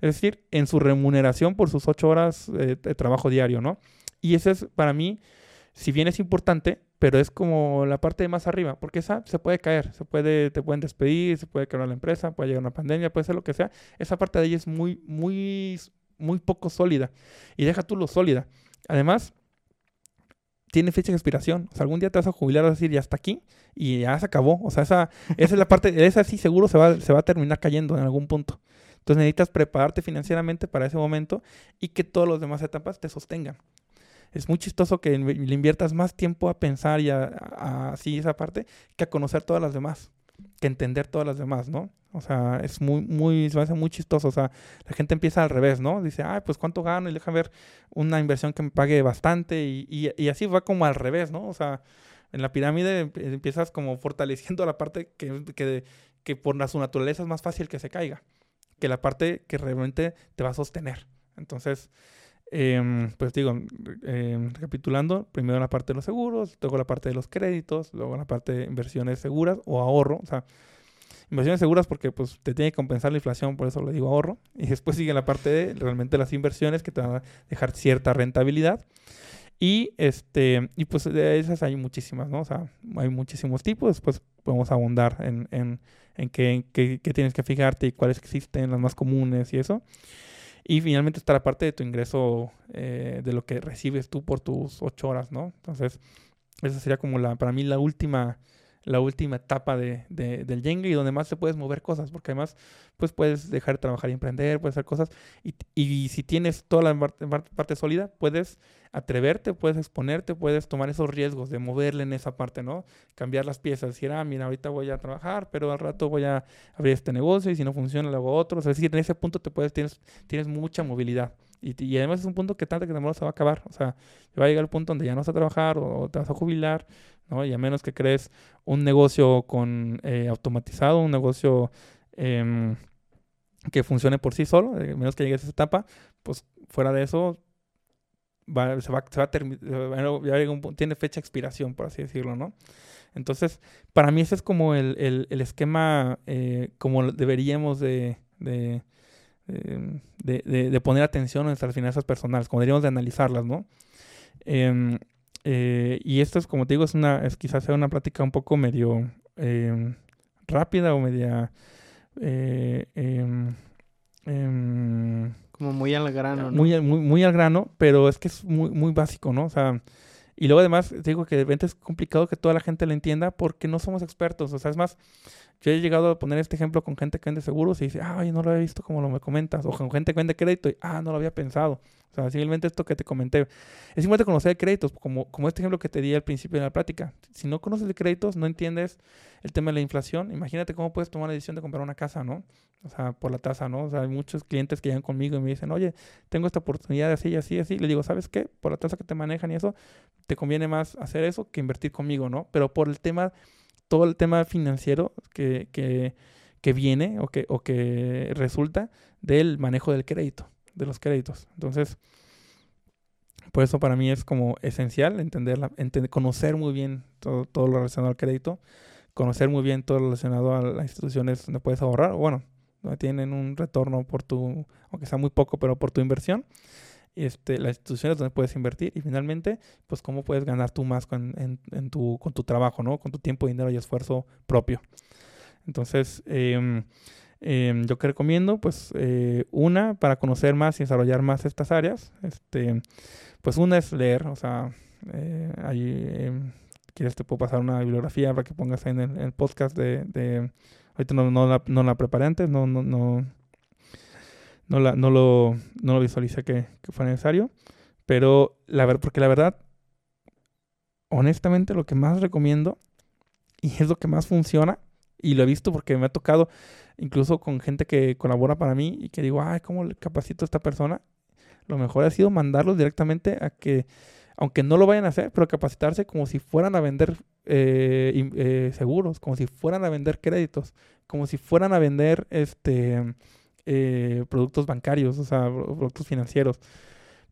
Es decir, en su remuneración por sus ocho horas de trabajo diario, ¿no? Y ese es para mí, si bien es importante, pero es como la parte de más arriba, porque esa se puede caer, se puede, te pueden despedir, se puede quebrar la empresa, puede llegar una pandemia, puede ser lo que sea. Esa parte de ahí es muy, muy, muy poco sólida. Y deja tú lo sólida. Además, tiene fecha de expiración. O sea, algún día te vas a jubilar, vas a decir, ya está aquí y ya se acabó. O sea, esa, esa es la parte, esa sí seguro se va, se va a terminar cayendo en algún punto. Entonces necesitas prepararte financieramente para ese momento y que todas las demás etapas te sostengan. Es muy chistoso que le inviertas más tiempo a pensar y a, así esa parte que a conocer todas las demás, que entender todas las demás, ¿no? O sea, es muy, muy, se hace muy chistoso. O sea, la gente empieza al revés, ¿no? Dice, ay, pues cuánto gano y deja ver una inversión que me pague bastante y, y, así va como al revés, ¿no? O sea, en la pirámide empiezas como fortaleciendo la parte que, que, que por su naturaleza es más fácil que se caiga, que la parte que realmente te va a sostener. Entonces, eh, pues digo, eh, recapitulando, primero la parte de los seguros, luego la parte de los créditos, luego la parte de inversiones seguras o ahorro, o sea, inversiones seguras porque pues te tiene que compensar la inflación, por eso le digo ahorro. Y después sigue la parte de realmente las inversiones que te van a dejar cierta rentabilidad. Y este, y pues de esas hay muchísimas, ¿no? O sea, hay muchísimos tipos. Después podemos abundar en, en, en qué, qué, qué, tienes que fijarte y cuáles existen, las más comunes y eso. Y finalmente está la parte de tu ingreso, eh, de lo que recibes tú por tus ocho horas, ¿no? Entonces, esa sería como la, para mí la última la última etapa de, del Jenga y donde más te puedes mover cosas, porque además pues puedes dejar de trabajar y emprender, puedes hacer cosas y, si tienes toda la parte, sólida, puedes atreverte, puedes exponerte, puedes tomar esos riesgos de moverle en esa parte, ¿no? Cambiar las piezas, decir, ah, mira, ahorita voy a trabajar, pero al rato voy a abrir este negocio y si no funciona, lo hago otro. es decir, en ese punto te puedes, tienes, tienes mucha movilidad. Y, además es un punto que tanto que demora se va a acabar. O sea, va a llegar el punto donde ya no vas a trabajar o te vas a jubilar y a menos que crees un negocio con eh, automatizado, un negocio em, que funcione por sí solo, a menos que llegues a esa etapa, pues fuera de eso se va, se va tiene fecha de expiración, por así decirlo, ¿no? Entonces, para mí ese es como el, el, esquema eh, como deberíamos de, de, de, de, poner atención a nuestras finanzas personales, como deberíamos de analizarlas, ¿no? Eh, eh, y esto es, como te digo, es una, es quizás sea una plática un poco medio em, rápida o media... Eh, em, em, como muy al grano, ¿no? Muy, muy, muy al grano, pero es que es muy, muy básico, ¿no? O sea, y luego además, digo que de repente es complicado que toda la gente lo entienda porque no somos expertos. O sea, es más, yo he llegado a poner este ejemplo con gente que vende seguros y dice, ay, no lo había visto como lo me comentas. O con gente que vende crédito y, ah, no lo había pensado. O sea, simplemente esto que te comenté. Es importante conocer créditos, como, como este ejemplo que te di al principio de la práctica. Si no conoces de créditos, no entiendes el tema de la inflación. Imagínate cómo puedes tomar la decisión de comprar una casa, ¿no? O sea, por la tasa, ¿no? O sea, hay muchos clientes que llegan conmigo y me dicen, oye, tengo esta oportunidad de así, así, así. Le digo, ¿sabes qué? Por la tasa que te manejan y eso, te conviene más hacer eso que invertir conmigo, ¿no? Pero por el tema, todo el tema financiero que, que, que viene o que, o que resulta del manejo del crédito de los créditos. Entonces, por eso para mí es como esencial entenderla, entender, conocer muy bien todo, todo, lo relacionado al crédito, conocer muy bien todo lo relacionado a las instituciones donde puedes ahorrar, bueno, donde tienen un retorno por tu, aunque sea muy poco, pero por tu inversión. Este, las instituciones donde puedes invertir y finalmente, pues cómo puedes ganar tú más con, en, tu, con tu trabajo, ¿no? Con tu tiempo, dinero y esfuerzo propio. Entonces, eh, Em, yo que recomiendo, pues eh, una, para conocer más y desarrollar más estas áreas, este, pues una es leer, o sea, eh, ahí, em, quieres te puedo pasar una bibliografía para que pongas en el, podcast de, de, ahorita no, no, la, no la preparé antes, no, no, no, no, la, no, lo, no lo visualicé que, fue necesario, pero la verdad, porque la verdad, honestamente lo que más recomiendo y es lo que más funciona, y lo he visto porque me ha tocado incluso con gente que colabora para mí y que digo, ay, ¿cómo le capacito a esta persona? Lo mejor ha sido mandarlos directamente a que, aunque no lo vayan a hacer, pero capacitarse como si fueran a vender eh, eh, seguros, como si fueran a vender créditos, como si fueran a vender este eh, productos bancarios, o sea, productos financieros.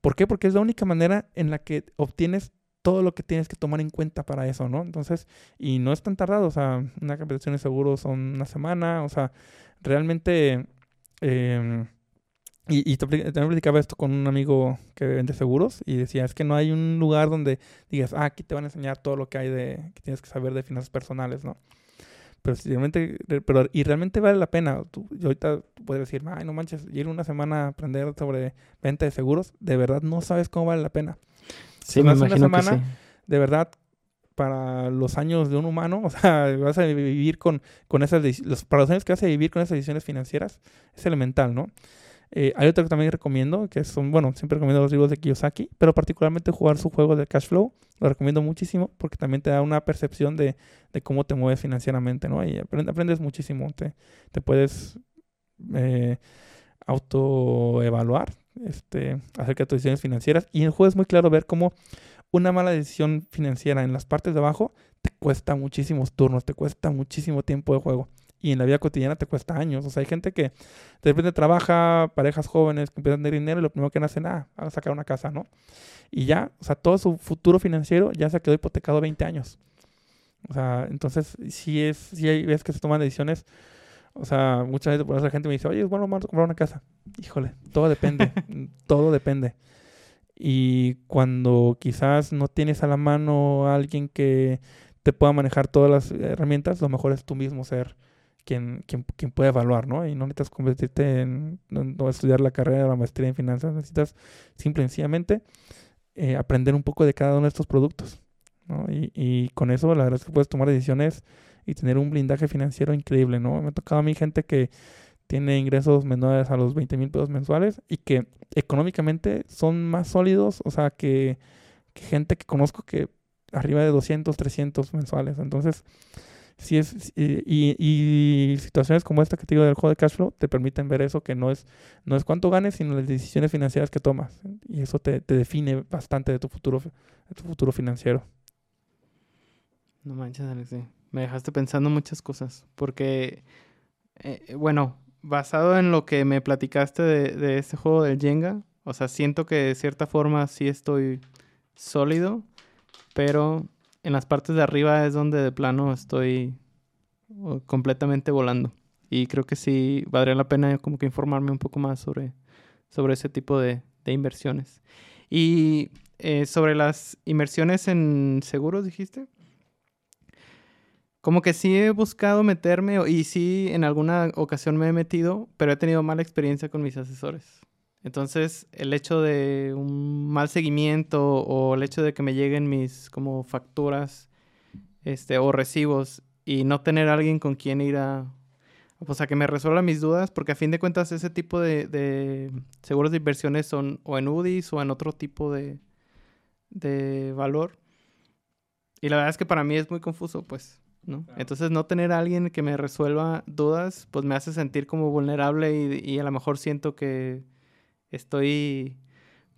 ¿Por qué? Porque es la única manera en la que obtienes todo lo que tienes que tomar en cuenta para eso, ¿no? Entonces, y no es tan tardado, o sea, una captación de seguros son una semana, o sea, realmente... Em, y, también platicaba esto con un amigo que vende seguros y decía, es que no hay un lugar donde digas, ah, aquí te van a enseñar todo lo que hay de, que tienes que saber de finanzas personales, ¿no? Pero realmente, pero, y realmente vale la pena. Tú, yo ahorita puedes decir, ay, no manches, ir una semana a aprender sobre venta de seguros, de verdad no sabes cómo vale la pena. Sí, me imagino una semana, que sí. de verdad, para los años de un humano, o sea, vas a vivir con, con esas, los, para los años que vas a vivir con esas decisiones financieras, es elemental, ¿no? Eh, hay otro que también recomiendo, que son, bueno, siempre recomiendo los libros de Kiyosaki, pero particularmente jugar su juego de cash flow, lo recomiendo muchísimo porque también te da una percepción de, de cómo te mueves financieramente, ¿no? Y aprendes muchísimo, te, te puedes eh, autoevaluar este, acerca de tus decisiones financieras y en el juego es muy claro ver cómo una mala decisión financiera en las partes de abajo te cuesta muchísimos turnos, te cuesta muchísimo tiempo de juego y en la vida cotidiana te cuesta años. O sea, hay gente que de repente trabaja, parejas jóvenes que empiezan a tener dinero y lo primero que hacen, ah, van a sacar una casa, ¿no? Y ya, o sea, todo su futuro financiero ya se quedó hipotecado 20 años. O sea, entonces, si es, si hay veces que se toman decisiones, o sea, muchas veces por esa gente me dice, oye, es bueno comprar una casa. Híjole, todo depende, todo depende. Y cuando quizás no tienes a la mano a alguien que te pueda manejar todas las herramientas, lo mejor es tú mismo ser quien, quien, quien puede evaluar, ¿no? Y no necesitas convertirte en, no, estudiar la carrera, la maestría en finanzas, necesitas simple y sencillamente eh, aprender un poco de cada uno de estos productos, ¿no? Y, y con eso la verdad es que puedes tomar decisiones y tener un blindaje financiero increíble, ¿no? Me ha tocado a mí gente que tiene ingresos menores a los 20 mil pesos mensuales y que económicamente son más sólidos, o sea, que, que gente que conozco que arriba de 200, 300 mensuales. Entonces, si es, y, y, situaciones como esta que te digo del juego de cash flow te permiten ver eso, que no es, no es cuánto ganes, sino las decisiones financieras que tomas. Y eso te, define bastante de tu futuro, tu futuro financiero. No manches, Alex. Me dejaste pensando muchas cosas. Porque, eh, bueno, basado en lo que me platicaste de, de este juego del Jenga, o sea, siento que de cierta forma sí estoy sólido, pero en las partes de arriba es donde de plano estoy completamente volando. Y creo que sí valdría la pena como que informarme un poco más sobre, sobre ese tipo de, inversiones. Y eh, sobre las inversiones en seguros, dijiste. Como que sí he buscado meterme y sí en alguna ocasión me he metido, pero he tenido mala experiencia con mis asesores. Entonces, el hecho de un mal seguimiento o el hecho de que me lleguen mis como facturas este, o recibos y no tener a alguien con quien ir a, pues a que me resuelva mis dudas, porque a fin de cuentas ese tipo de, de seguros de inversiones son o en UDIs o en otro tipo de, de valor. Y la verdad es que para mí es muy confuso, pues, ¿no? Entonces no tener a alguien que me resuelva dudas, pues me hace sentir como vulnerable y, y a lo mejor siento que estoy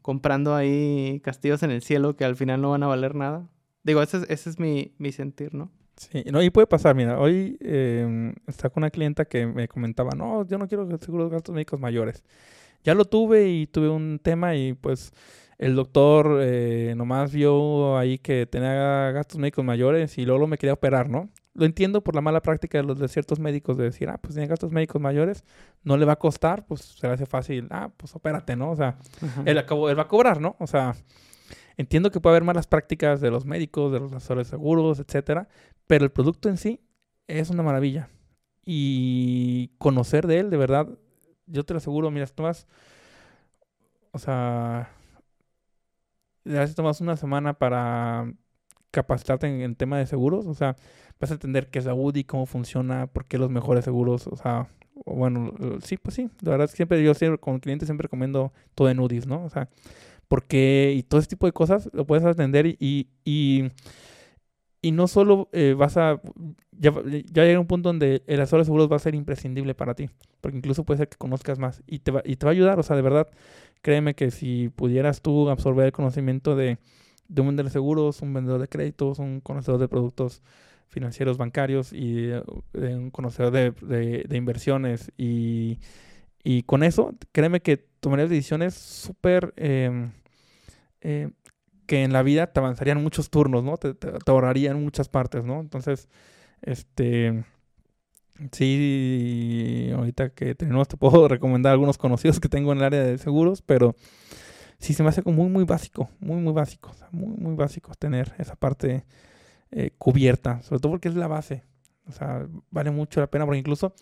comprando ahí castillos en el cielo que al final no van a valer nada. Digo, ese es, ese es mi, mi sentir, ¿no? Sí, no, y puede pasar, mira, hoy eh, está con una clienta que me comentaba, no, yo no quiero seguros de gastos médicos mayores. Ya lo tuve y tuve un tema y pues el doctor eh, nomás vio ahí que tenía gastos médicos mayores y luego me quería operar, ¿no? Lo entiendo por la mala práctica de los de ciertos médicos de decir, ah, pues tiene gastos médicos mayores, no le va a costar, pues se le hace fácil, ah, pues opérate, ¿no? O sea, él, acabó, él va a cobrar, ¿no? O sea, entiendo que puede haber malas prácticas de los médicos, de los asesores seguros, etcétera, pero el producto en sí es una maravilla. Y conocer de él, de verdad, yo te lo aseguro, mira, si tomas, o sea, si tomas una semana para capacitarte en, el tema de seguros, o sea, vas a entender qué es la UDI, cómo funciona, por qué los mejores seguros, o sea, bueno, sí, pues sí, la verdad es que siempre yo siempre, como cliente siempre recomiendo todo en UDIs, ¿no? O sea, porque, y todo ese tipo de cosas lo puedes atender y, y, y no solo eh, vas a, ya, ya llega un punto donde el asesor de seguros va a ser imprescindible para ti, porque incluso puede ser que conozcas más y te va, y te va a ayudar, o sea, de verdad, créeme que si pudieras tú absorber el conocimiento de de un vendedor de seguros, un vendedor de créditos, un conocedor de productos financieros bancarios y eh, un conocedor de, de, inversiones y, Y con eso, créeme que tomarías decisiones súper... Em, eh, que en la vida te avanzarían muchos turnos, ¿no? Te, te, ahorrarían muchas partes, ¿no? Entonces, este... Sí, ahorita que tenemos te puedo recomendar algunos conocidos que tengo en el área de seguros, pero sí se me hace como muy, muy básico, muy, muy básico, o sea, muy, muy básico tener esa parte eh, cubierta, sobre todo porque es la base. O sea, vale mucho la pena porque incluso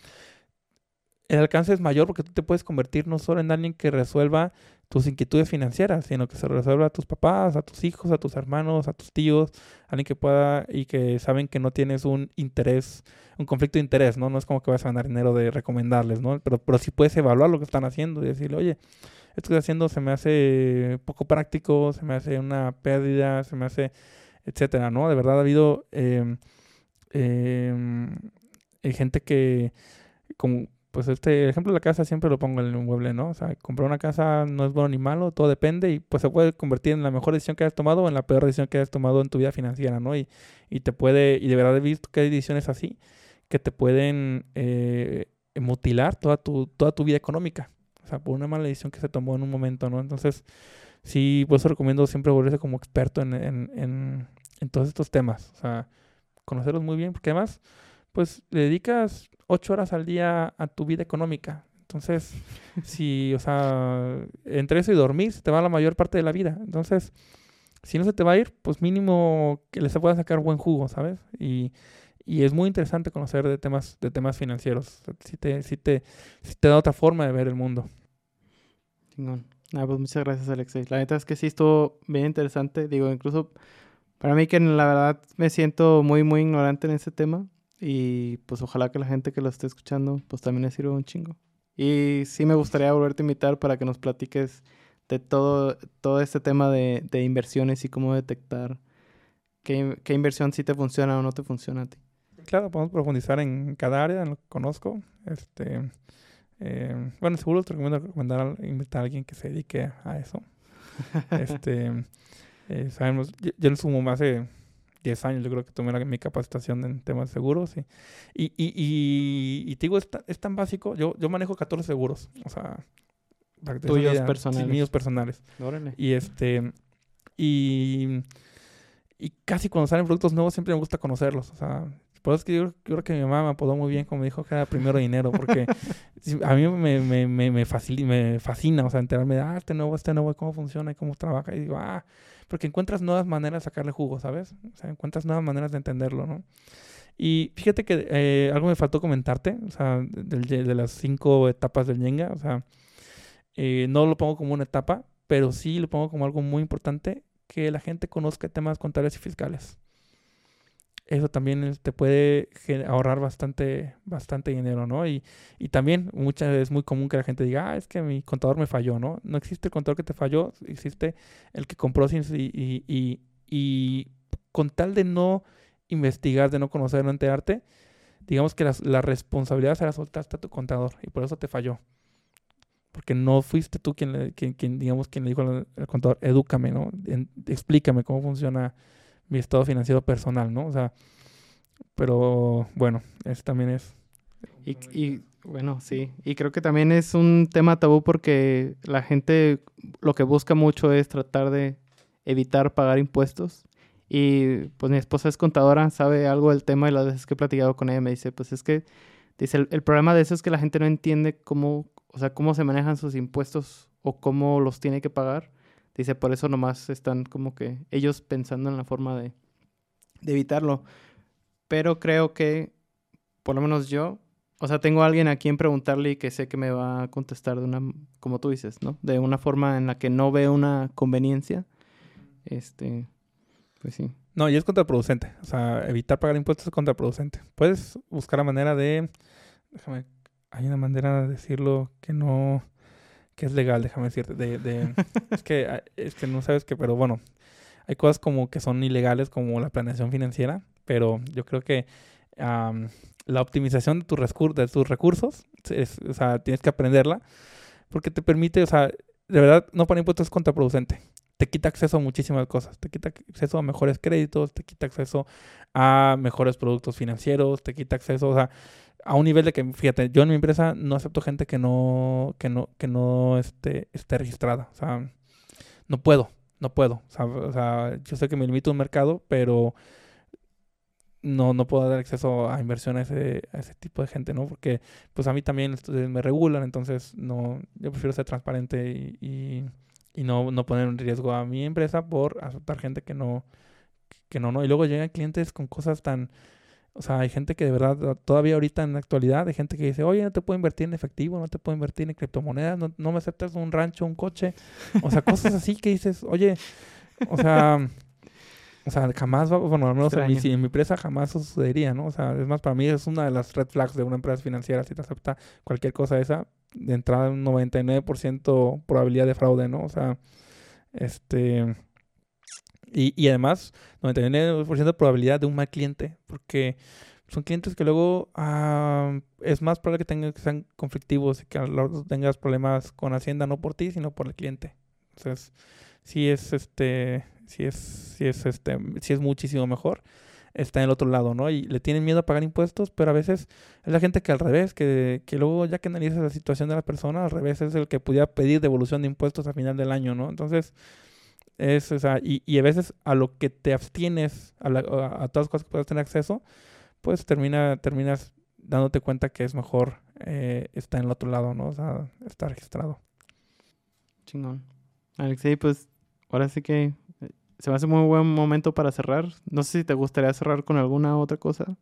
el alcance es mayor porque tú te puedes convertir no solo en alguien que resuelva tus inquietudes financieras, sino que se resuelva a tus papás, a tus hijos, a tus hermanos, a tus tíos, alguien que pueda y que saben que no tienes un interés, un conflicto de interés, ¿no? No es como que vas a ganar dinero de recomendarles, ¿no? Pero, pero sí puedes evaluar lo que están haciendo y decirle, oye, esto que estoy haciendo se me hace poco práctico, se me hace una pérdida, se me hace, etcétera, ¿no? De verdad ha habido eh, eh, gente que, como pues este ejemplo de la casa siempre lo pongo en el inmueble, ¿no? O sea, comprar una casa no es bueno ni malo, todo depende y pues se puede convertir en la mejor decisión que hayas tomado o en la peor decisión que hayas tomado en tu vida financiera, ¿no? Y, y te puede, y de verdad he visto que hay decisiones así que te pueden eh, mutilar toda tu, toda tu vida económica. O sea, por una mala decisión que se tomó en un momento, ¿no? Entonces, sí, por eso recomiendo siempre volverse como experto en, en, en, en todos estos temas. O sea, conocerlos muy bien, porque además, pues le dedicas ocho horas al día a tu vida económica. Entonces, si, o sea, entre eso y dormir, se te va la mayor parte de la vida. Entonces, si no se te va a ir, pues mínimo que les pueda sacar buen jugo, ¿sabes? Y, y es muy interesante conocer de temas, de temas financieros. Si te, si te, si te da otra forma de ver el mundo. Ah, pues muchas gracias, Alexei. La neta es que sí estuvo bien interesante. Digo, incluso para mí que la verdad me siento muy, muy ignorante en ese tema. Y pues ojalá que la gente que lo esté escuchando pues también le sirva un chingo. Y sí me gustaría volverte a invitar para que nos platiques de todo, todo este tema de, de inversiones y cómo detectar qué, qué, inversión sí te funciona o no te funciona a ti. Claro, podemos profundizar en cada área, en lo que conozco. Este, eh, bueno, seguro te recomiendo recomendar, invitar a alguien que se dedique a eso. este, eh, sabemos, yo, yo en sumo más de 10 años yo creo que tomé mi capacitación en temas de seguros. Y, y, y, y, te digo, es, es, tan básico. Yo, yo manejo 14 seguros. O sea, tuyos personales. Sí, míos personales. Órale. Y este. Y, y casi cuando salen productos nuevos siempre me gusta conocerlos. O sea, por eso es que yo, creo que mi mamá me apodó muy bien, como me dijo que era primero dinero, porque a mí me, me, me, me, fascina, o sea, enterarme de, ah, este nuevo, este nuevo, cómo funciona y cómo trabaja. Y digo, ah, porque encuentras nuevas maneras de sacarle jugo, ¿sabes? O sea, encuentras nuevas maneras de entenderlo, ¿no? Y fíjate que eh, algo me faltó comentarte, o sea, de, de, las cinco etapas del Jenga, o sea, eh, no lo pongo como una etapa, pero sí lo pongo como algo muy importante que la gente conozca temas contables y fiscales eso también te puede ahorrar bastante, bastante dinero, ¿no? Y, y también muchas veces es muy común que la gente diga, ah, es que mi contador me falló, ¿no? No existe el contador que te falló, existe el que compró sin, y, y, y, con tal de no investigar, de no conocer, no enterarte, digamos que la responsabilidad se la soltaste a tu contador y por eso te falló. Porque no fuiste tú quien, le, quien, digamos, quien le dijo al, contador, edúcame, ¿no? explícame cómo funciona mi estado financiero personal, ¿no? O sea, pero bueno, eso también es. Y, y, bueno, sí, y creo que también es un tema tabú porque la gente lo que busca mucho es tratar de evitar pagar impuestos. Y pues mi esposa es contadora, sabe algo del tema y las veces que he platicado con ella me dice, pues es que, dice, el, el problema de eso es que la gente no entiende cómo, o sea, cómo se manejan sus impuestos o cómo los tiene que pagar. Dice, por eso nomás están como que ellos pensando en la forma de, de evitarlo. Pero creo que, por lo menos yo, o sea, tengo a alguien a quien preguntarle y que sé que me va a contestar de una, como tú dices, ¿no? De una forma en la que no ve una conveniencia. Este, pues sí. No, y es contraproducente. O sea, evitar pagar impuestos es contraproducente. Puedes buscar la manera de, déjame, hay una manera de decirlo que no que es legal, déjame decirte. De, de es, que, ah, es que no sabes que, pero bueno, hay cosas como que son ilegales, como la planeación financiera, pero yo creo que la optimización de, tus de tus recursos, es, o sea, tienes que aprenderla, porque te permite, o sea, de verdad, no poner impuestos es contraproducente. Te quita acceso a muchísimas cosas. Te quita acceso a mejores créditos, te quita acceso a mejores productos financieros, te quita acceso, o sea, a un nivel de que, fíjate, yo en mi empresa no acepto gente que no, que no, que no esté, esté registrada. O sea, no puedo, no puedo. O sea, yo sé que me limito a un mercado, pero no, no puedo dar acceso a inversión a ese, tipo de gente, ¿no? Porque pues a mí también me regulan, entonces no, yo prefiero ser transparente y, y, no, no poner en riesgo a mi empresa por aceptar gente que no, que no, no. Y luego llegan clientes con cosas tan o sea, hay gente que de verdad, todavía ahorita en la actualidad, hay gente que dice, oye, no te puedo invertir en efectivo, no te puedo invertir en criptomonedas, no, no me aceptas un rancho, un coche. O sea, cosas así que dices, oye, o sea, o sea, jamás va, bueno, al menos en mi, en mi empresa jamás sucedería, ¿no? O sea, es más, para mí es una de las red flags de una empresa financiera, si te acepta cualquier cosa esa, de entrada un 99% probabilidad de fraude, ¿no? O sea, este y, y además, 99% de probabilidad de un mal cliente, porque son clientes que luego ah, es más probable que, tengan, que sean conflictivos y que tengas problemas con Hacienda, no por ti, sino por el cliente. Entonces, sí es este, sí es, sí es este, sí es muchísimo mejor está en el otro lado, ¿no? Y le tienen miedo a pagar impuestos, pero a veces es la gente que al revés, que, que luego ya que analizas la situación de la persona, al revés es el que pudiera pedir devolución de impuestos a final del año, ¿no? Entonces, es, o sea, y, y a veces a lo que te abstienes, a, a, todas las cosas que puedes tener acceso, pues termina, terminas dándote cuenta que es mejor eh, estar en el otro lado, ¿no? O sea, estar registrado. Chingón. Alexei, pues ahora sí que eh, se me hace muy buen momento para cerrar. No sé si te gustaría cerrar con alguna otra cosa.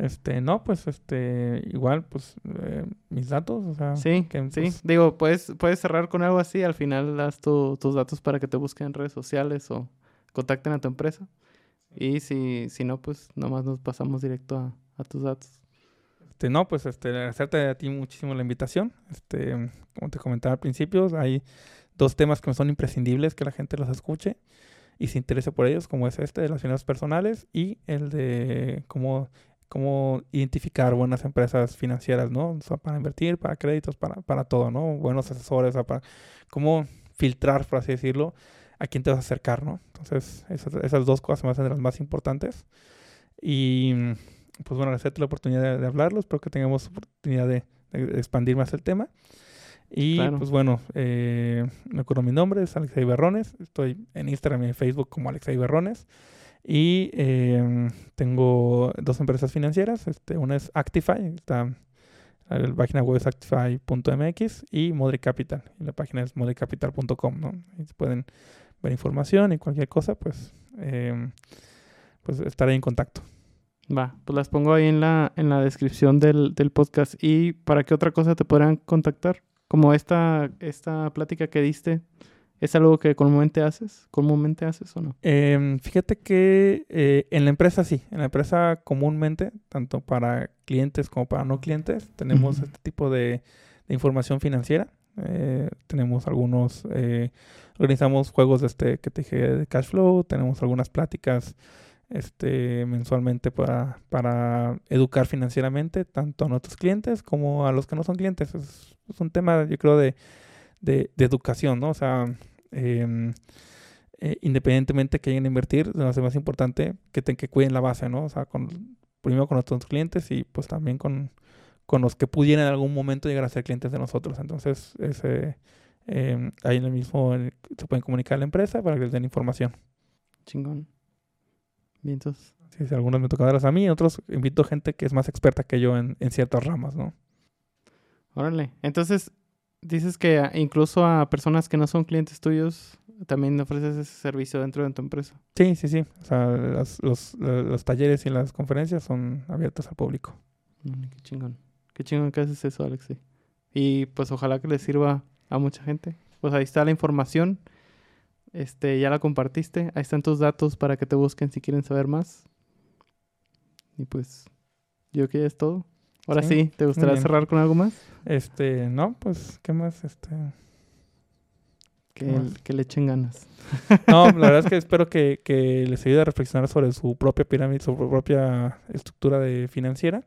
Este, no, pues, este, igual, pues, eh, mis datos, o sea. Sí, que, sí. Pues Digo, puedes, puedes cerrar con algo así, al final das tus datos para que te busquen en redes sociales o contacten a tu empresa. Y si, si no, pues, nomás nos pasamos directo a, a tus datos. Este, no, pues, este, agradecerte a ti muchísimo la invitación. Este, como te comentaba al principio, hay dos temas que me son imprescindibles que la gente los escuche y se interese por ellos, como es este de las finanzas personales y el de cómo cómo identificar buenas empresas financieras, ¿no? O sea, para invertir, para créditos, para, para todo, ¿no? Buenos asesores, o para cómo filtrar, por así decirlo, a quién te vas a acercar, ¿no? Entonces, esas, esas dos cosas me hacen de las más importantes. Y, pues bueno, agradecerte la oportunidad de, hablarlo. Espero que tengamos oportunidad de, expandir más el tema. Y pues bueno, eh, me acuerdo mi nombre, es Alexei Berrones. Estoy en Instagram y en Facebook como Alexei Berrones. Y em, tengo dos empresas financieras. Este, una es Actify, está, la página web es actify.mx y Modri Capital. La página es modricapital.com, ¿no? Pueden ver información y cualquier cosa, pues, eh, pues estaré en contacto. Va, pues las pongo ahí en la, en la descripción del, del podcast. ¿Y para qué otra cosa te podrán contactar? Como esta, esta plática que diste, ¿Es algo que comúnmente haces? ¿Comúnmente haces o no? Em, fíjate que eh, en la empresa sí. En la empresa comúnmente, tanto para clientes como para no clientes, tenemos este tipo de, información financiera. Eh, tenemos algunos, eh, organizamos juegos de este que te dije de cash flow, tenemos algunas pláticas este, mensualmente para, para educar financieramente tanto a nuestros clientes como a los que no son clientes. Es, un tema, yo creo, de, de, de educación, ¿no? O sea, Em, eh, independientemente que lleguen a invertir, lo más importante que, que cuiden la base, ¿no? O sea, con, primero con nuestros clientes y pues también con, con los que pudieran en algún momento llegar a ser clientes de nosotros. Entonces, ese, em, ahí en el mismo se pueden comunicar a la empresa para que les den información. Chingón. Bien, entonces. Sí, si algunos me tocan darlas a mí, otros invito gente que es más experta que yo en, en ciertas ramas, ¿no? Órale. Entonces, dices que incluso a personas que no son clientes tuyos también ofreces ese servicio dentro de tu empresa. Sí, sí, sí. O sea, los, los, talleres y las conferencias son abiertos al público. Mm, qué chingón. Qué chingón que haces eso, Alexi. Y pues ojalá que les sirva a mucha gente. Pues ahí está la información. Este, ya la compartiste. Ahí están tus datos para que te busquen si quieren saber más. Y pues, yo creo que ya es todo. Ahora sí, ¿te gustaría cerrar con algo más? Este, no, pues, ¿qué más? Este. Que, le echen ganas. No, la verdad es que espero que, que, les ayude a reflexionar sobre su propia pirámide, su propia estructura de financiera.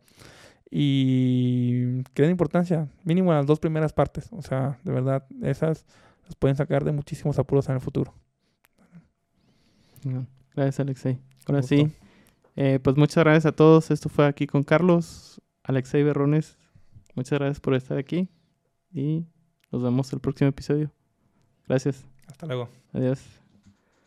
Y que den importancia, mínimo en las dos primeras partes. O sea, de verdad, esas las pueden sacar de muchísimos apuros en el futuro. Gracias, Alexei. Ahora sí, eh, pues muchas gracias a todos. Esto fue aquí con Carlos. Alexei Berrones, muchas gracias por estar aquí y nos vemos el próximo episodio. Gracias. Hasta luego. Adiós.